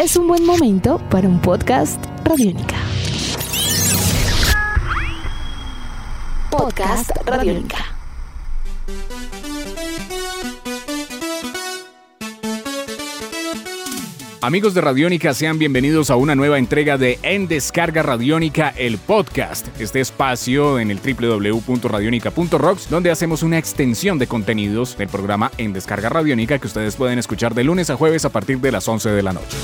es un buen momento para un podcast Radiónica. Podcast Radiónica. Amigos de Radiónica, sean bienvenidos a una nueva entrega de En Descarga Radiónica, el podcast. Este espacio en el www.radionica.rocks, donde hacemos una extensión de contenidos del programa En Descarga Radiónica que ustedes pueden escuchar de lunes a jueves a partir de las 11 de la noche.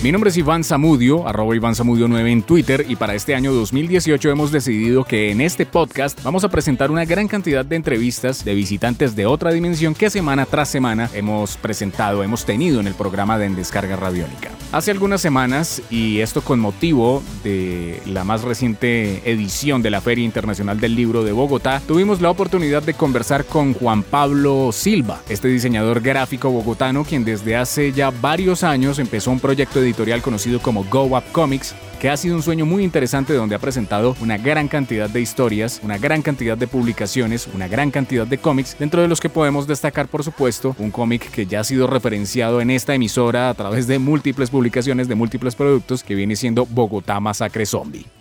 Mi nombre es Iván Zamudio, arroba Iván Zamudio 9 en Twitter y para este año 2018 hemos decidido que en este podcast vamos a presentar una gran cantidad de entrevistas de visitantes de otra dimensión que semana tras semana hemos presentado, hemos tenido en el programa de En Descarga Radiónica. Hace algunas semanas, y esto con motivo de la más reciente edición de la Feria Internacional del Libro de Bogotá, tuvimos la oportunidad de conversar con Juan Pablo Silva, este diseñador gráfico bogotano quien desde hace ya varios años empezó un proyecto editorial conocido como Go Up Comics, que ha sido un sueño muy interesante donde ha presentado una gran cantidad de historias, una gran cantidad de publicaciones, una gran cantidad de cómics, dentro de los que podemos destacar por supuesto un cómic que ya ha sido referenciado en esta emisora a través de múltiples publicaciones de múltiples productos que viene siendo Bogotá Masacre Zombie.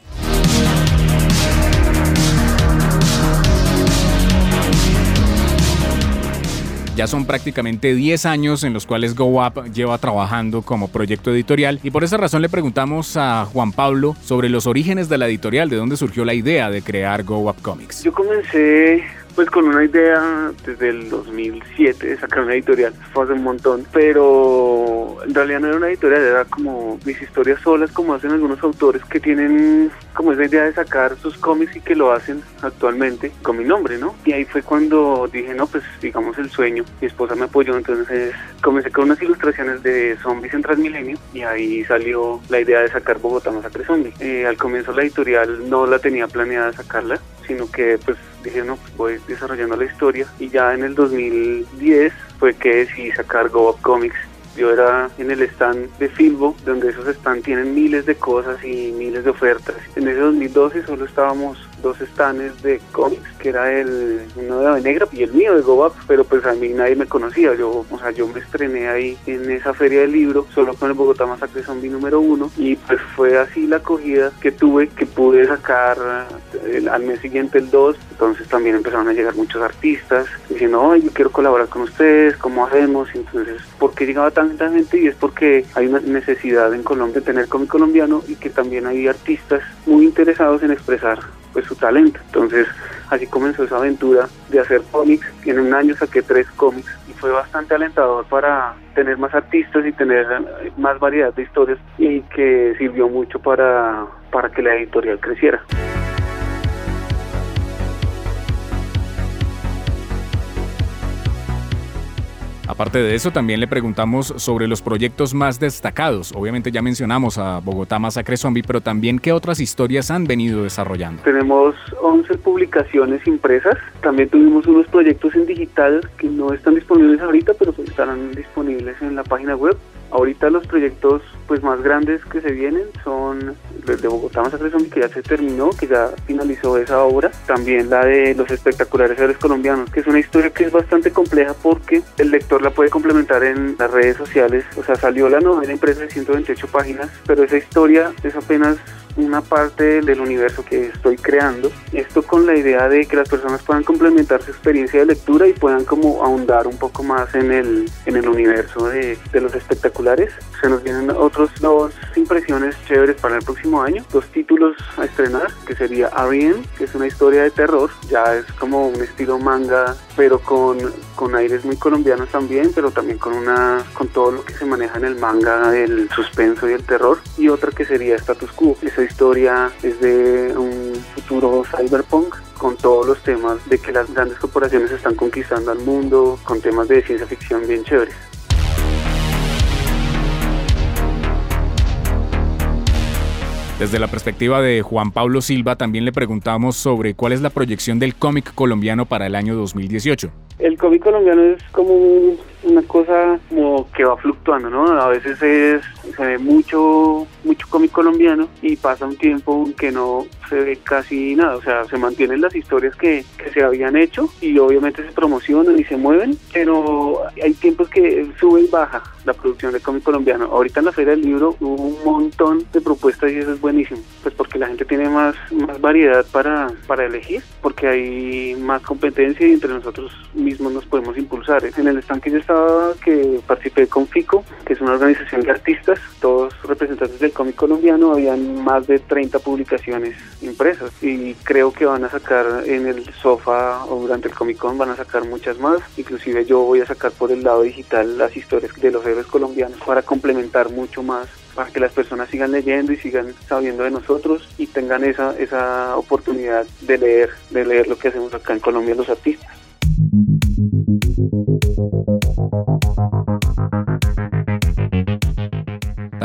Ya son prácticamente 10 años en los cuales Go Up lleva trabajando como proyecto editorial y por esa razón le preguntamos a Juan Pablo sobre los orígenes de la editorial, de dónde surgió la idea de crear Go Up Comics. Yo comencé pues con una idea desde el 2007 de sacar una editorial, fue hace un montón, pero en realidad no era una editorial, era como mis historias solas, como hacen algunos autores que tienen como esa idea de sacar sus cómics y que lo hacen actualmente con mi nombre, ¿no? Y ahí fue cuando dije, no, pues digamos el sueño, mi esposa me apoyó, entonces comencé con unas ilustraciones de zombies en Transmilenio y ahí salió la idea de sacar Bogotá Masacre Zombie. Eh, al comienzo la editorial no la tenía planeada sacarla, sino que pues dije, no, pues voy desarrollando la historia y ya en el 2010 fue que decidí sacar Go Up Comics. Yo era en el stand de Filbo, donde esos stands tienen miles de cosas y miles de ofertas. En ese 2012 solo estábamos dos stands de cómics, que era el uno de Ave Negra y el mío de Go pero pues a mí nadie me conocía. Yo, o sea, yo me estrené ahí en esa feria del libro, solo con el Bogotá Masacre Zombie número uno, y pues fue así la acogida que tuve, que pude sacar el, al mes siguiente el 2, entonces también empezaron a llegar muchos artistas diciendo, oye, yo quiero colaborar con ustedes, ¿cómo hacemos? Entonces, ¿por qué llegaba tanta gente? Y es porque hay una necesidad en Colombia de tener cómic colombiano y que también hay artistas muy interesados en expresar pues su talento. Entonces, así comenzó esa aventura de hacer cómics. En un año saqué tres cómics y fue bastante alentador para tener más artistas y tener más variedad de historias y que sirvió mucho para, para que la editorial creciera. Aparte de eso, también le preguntamos sobre los proyectos más destacados. Obviamente ya mencionamos a Bogotá Masacre Zombie, pero también qué otras historias han venido desarrollando. Tenemos 11 publicaciones impresas. También tuvimos unos proyectos en digital que no están disponibles ahorita, pero pues estarán disponibles en la página web. Ahorita los proyectos pues más grandes que se vienen son el de Bogotá Masacre Zombie que ya se terminó, que ya finalizó esa obra. También la de los espectaculares héroes colombianos, que es una historia que es bastante compleja porque el lector la puede complementar en las redes sociales. O sea, salió la novela impresa de 128 páginas, pero esa historia es apenas una parte del universo que estoy creando. Esto con la idea de que las personas puedan complementar su experiencia de lectura y puedan como ahondar un poco más en el, en el universo de, los espectaculares. Se nos vienen otros dos impresiones chéveres para el próximo año, dos títulos a estrenar, que sería Arien, que es una historia de terror, ya es como un estilo manga, pero con, con aires muy colombianos también, pero también con una con todo lo que se maneja en el manga del suspenso y el terror, y otra que sería Status Quo. Historia es de un futuro cyberpunk con todos los temas de que las grandes corporaciones están conquistando al mundo, con temas de ciencia ficción bien chéveres. Desde la perspectiva de Juan Pablo Silva, también le preguntamos sobre cuál es la proyección del cómic colombiano para el año 2018. El cómic colombiano es como una cosa como que va fluctuando, ¿no? A veces es, se ve mucho, mucho cómic colombiano y pasa un tiempo que no se ve casi nada, o sea, se mantienen las historias que, que se habían hecho y obviamente se promocionan y se mueven, pero hay tiempos que sube y baja la producción de cómic colombiano. Ahorita en la Feria del Libro hubo un montón de propuestas y eso es buenísimo, pues porque la gente tiene más, más variedad para, para elegir, porque hay más competencia y entre nosotros mismos nos podemos impulsar. En el stand que yo estaba, que participé con FICO, que es una organización de artistas, todos representantes del cómic colombiano, habían más de 30 publicaciones impresas y creo que van a sacar en el sofá o durante el Comic Con van a sacar muchas más, inclusive yo voy a sacar por el lado digital las historias de los héroes colombianos para complementar mucho más para que las personas sigan leyendo y sigan sabiendo de nosotros y tengan esa, esa oportunidad de leer, de leer lo que hacemos acá en Colombia los artistas.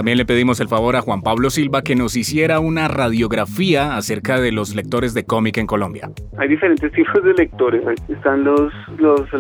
También le pedimos el favor a Juan Pablo Silva que nos hiciera una radiografía acerca de los lectores de cómic en Colombia. Hay diferentes tipos de lectores. Están los, los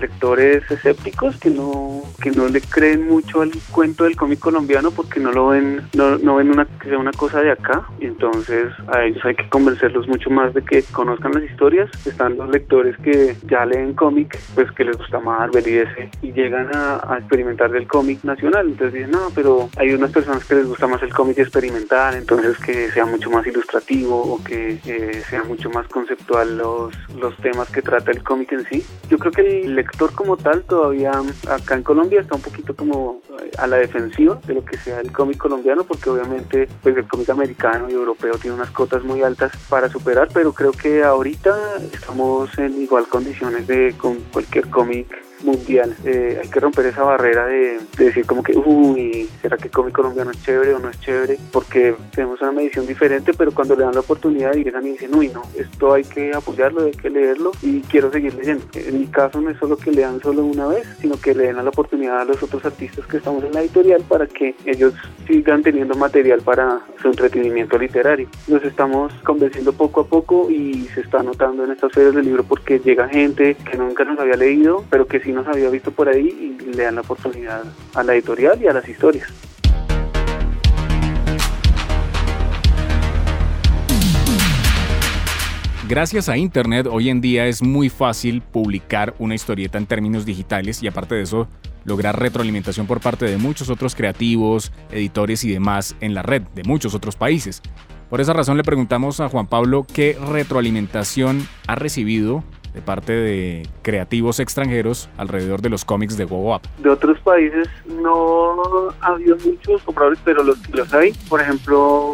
lectores escépticos que no, que no le creen mucho al cuento del cómic colombiano porque no lo ven, no, no ven una, que sea una cosa de acá. Y entonces a ellos hay que convencerlos mucho más de que conozcan las historias. Están los lectores que ya leen cómic, pues que les gusta Marvel y ese, y llegan a, a experimentar del cómic nacional. Entonces dicen, no, pero hay una personas que les gusta más el cómic experimental, entonces que sea mucho más ilustrativo o que eh, sea mucho más conceptual los, los temas que trata el cómic en sí. Yo creo que el lector como tal todavía acá en Colombia está un poquito como eh, a la defensiva de lo que sea el cómic colombiano, porque obviamente pues el cómic americano y europeo tiene unas cotas muy altas para superar, pero creo que ahorita estamos en igual condiciones de con cualquier cómic mundial. Eh, hay que romper esa barrera de, decir como que, uy, ¿será que cómic colombiano es chévere o no es chévere? Porque tenemos una medición diferente, pero cuando le dan la oportunidad llegan y dicen, uy, no, esto hay que apoyarlo, hay que leerlo y quiero seguir leyendo. En mi caso no es solo que lean solo una vez, sino que le den la oportunidad a los otros artistas que estamos en la editorial para que ellos sigan teniendo material para su entretenimiento literario. Nos estamos convenciendo poco a poco y se está notando en estas ferias del libro porque llega gente que nunca nos había leído, pero que sí nos había visto por ahí y le dan la oportunidad a la editorial y a las historias. Gracias a Internet, hoy en día es muy fácil publicar una historieta en términos digitales y aparte de eso, lograr retroalimentación por parte de muchos otros creativos, editores y demás en la red de muchos otros países. Por esa razón le preguntamos a Juan Pablo qué retroalimentación ha recibido parte de creativos extranjeros alrededor de los cómics de Go De otros países no ha habido muchos compradores, pero los, los hay. Por ejemplo,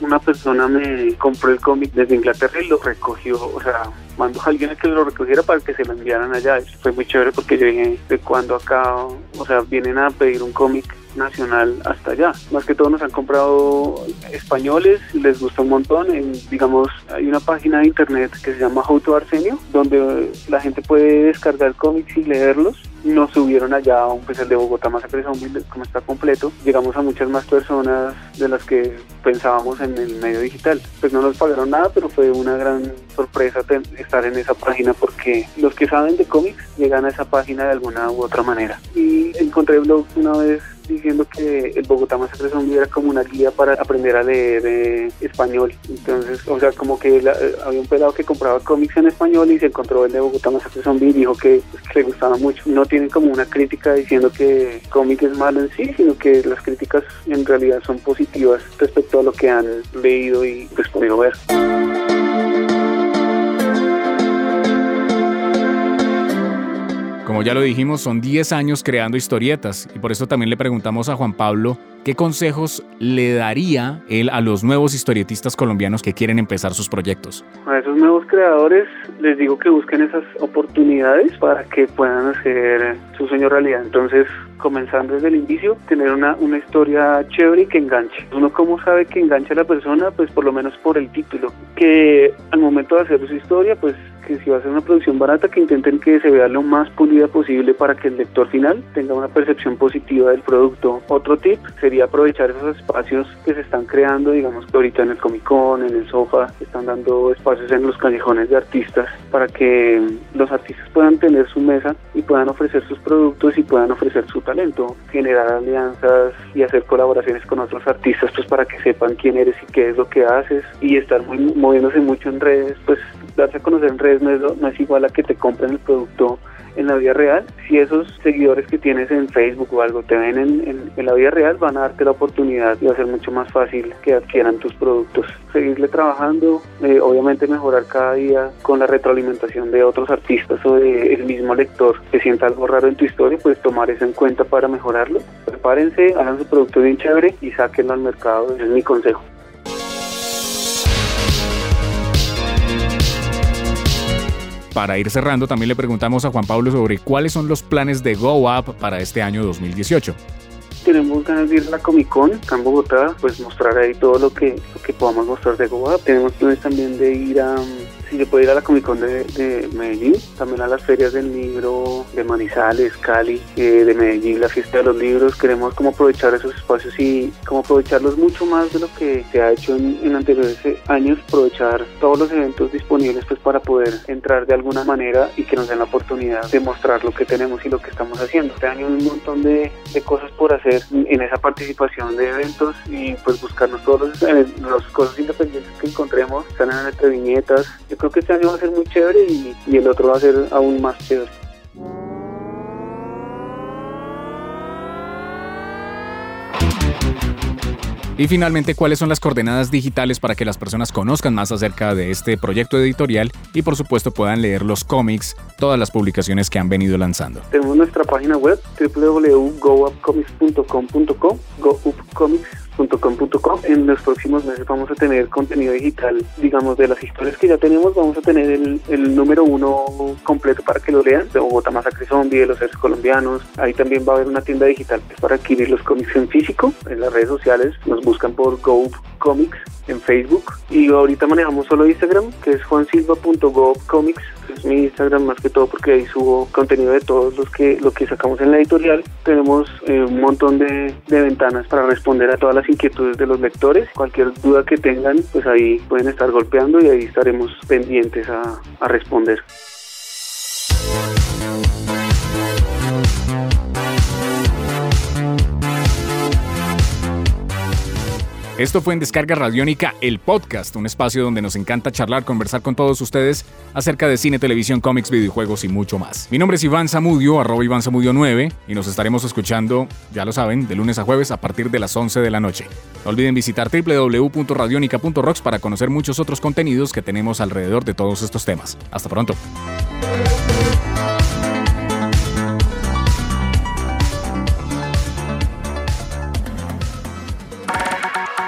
una persona me compró el cómic desde Inglaterra y lo recogió, o sea, mandó a alguien que lo recogiera para que se lo enviaran allá. Fue muy chévere porque yo dije, de cuando acá, o sea, vienen a pedir un cómic nacional hasta allá. Más que todo nos han comprado españoles, les gusta un montón. digamos, hay una página de internet que se llama How to Arsenio, donde la gente puede descargar cómics y leerlos nos subieron allá un pues el de Bogotá Masacre Zombie como está completo. Llegamos a muchas más personas de las que pensábamos en el medio digital. Pues no nos pagaron nada pero fue una gran sorpresa estar en esa página porque los que saben de cómics llegan a esa página de alguna u otra manera. Y encontré blogs una vez diciendo que el Bogotá Masacre Zombie era como una guía para aprender a leer eh, español. Entonces, o sea, como que eh, había un pelado que compraba cómics en español y se encontró el de Bogotá Masacre Zombie y dijo que, pues, que le gustaba mucho. No tienen como una crítica diciendo que cómic es malo en sí, sino que las críticas en realidad son positivas respecto a lo que han leído y pues podido ver. Como ya lo dijimos, son 10 años creando historietas y por eso también le preguntamos a Juan Pablo qué consejos le daría él a los nuevos historietistas colombianos que quieren empezar sus proyectos. A esos nuevos creadores les digo que busquen esas oportunidades para que puedan hacer su sueño realidad. Entonces, comenzando desde el inicio, tener una, una historia chévere y que enganche. Uno cómo sabe que engancha a la persona, pues por lo menos por el título, que al momento de hacer su historia, pues que si va a ser una producción barata, que intenten que se vea lo más pulida posible para que el lector final tenga una percepción positiva del producto. Otro tip sería aprovechar esos espacios que se están creando, digamos que ahorita en el Comic Con, en el sofá, están dando espacios en los callejones de artistas para que los artistas puedan tener su mesa y puedan ofrecer sus productos y puedan ofrecer su talento, generar alianzas y hacer colaboraciones con otros artistas pues para que sepan quién eres y qué es lo que haces y estar muy, moviéndose mucho en redes, pues darse a conocer en redes no es, no es igual a que te compren el producto en la vida real, si esos seguidores que tienes en Facebook o algo te ven en, en, la vida real, van a darte la oportunidad y va a ser mucho más fácil que adquieran tus productos. Seguirle trabajando, eh, obviamente mejorar cada día con la retroalimentación de otros artistas o de el mismo lector que sienta algo raro en tu historia, pues tomar eso en cuenta para mejorarlo. Prepárense, hagan su producto bien chévere y sáquenlo al mercado, ese es mi consejo. Para ir cerrando, también le preguntamos a Juan Pablo sobre cuáles son los planes de Go Up para este año 2018 tenemos ganas de ir a la Comic Con acá en Bogotá, pues mostrar ahí todo lo que, lo que podamos mostrar de Go Up. Tenemos planes también de ir a, si se puede ir a la Comic Con de, Medellín, también a las ferias del libro de Manizales, Cali, eh, de Medellín, la fiesta de los libros. Queremos como aprovechar esos espacios y como aprovecharlos mucho más de lo que se ha hecho en, anteriores años, aprovechar todos los eventos disponibles pues para poder entrar de alguna manera y que nos den la oportunidad de mostrar lo que tenemos y lo que estamos haciendo. Este año hay un montón de, cosas por hacer en esa participación de eventos y pues buscarnos todos los, eh, cosas independientes que encontremos, están en entre viñetas, creo que este año va a ser muy chévere y, y el otro va a ser aún más chévere. Y finalmente, ¿cuáles son las coordenadas digitales para que las personas conozcan más acerca de este proyecto editorial y por supuesto puedan leer los cómics, todas las publicaciones que han venido lanzando? Tenemos nuestra página web www.goupcomics.com.co, goupcomics En los próximos meses vamos a tener contenido digital, digamos, de las historias que ya tenemos, vamos a tener el, el número uno completo para que lo lean, de Bogotá Masacre Zombie, de los seres colombianos. Ahí también va a haber una tienda digital que es para adquirir los cómics en físico. En las redes sociales nos buscan por Go Comics en Facebook. Y ahorita manejamos solo Instagram, que es juansilva.gocomics es mi Instagram más que todo porque ahí subo contenido de todos los que lo que sacamos en la editorial. Tenemos eh, un montón de, de, ventanas para responder a todas las inquietudes de los lectores. Cualquier duda que tengan, pues ahí pueden estar golpeando y ahí estaremos pendientes a, a responder. Esto fue en Descarga Radiónica, el podcast, un espacio donde nos encanta charlar, conversar con todos ustedes acerca de cine, televisión, cómics, videojuegos y mucho más. Mi nombre es Iván Zamudio, arroba Iván Zamudio 9, y nos estaremos escuchando, ya lo saben, de lunes a jueves a partir de las 11 de la noche. No olviden visitar www.radionica.rocks para conocer muchos otros contenidos que tenemos alrededor de todos estos temas. Hasta pronto.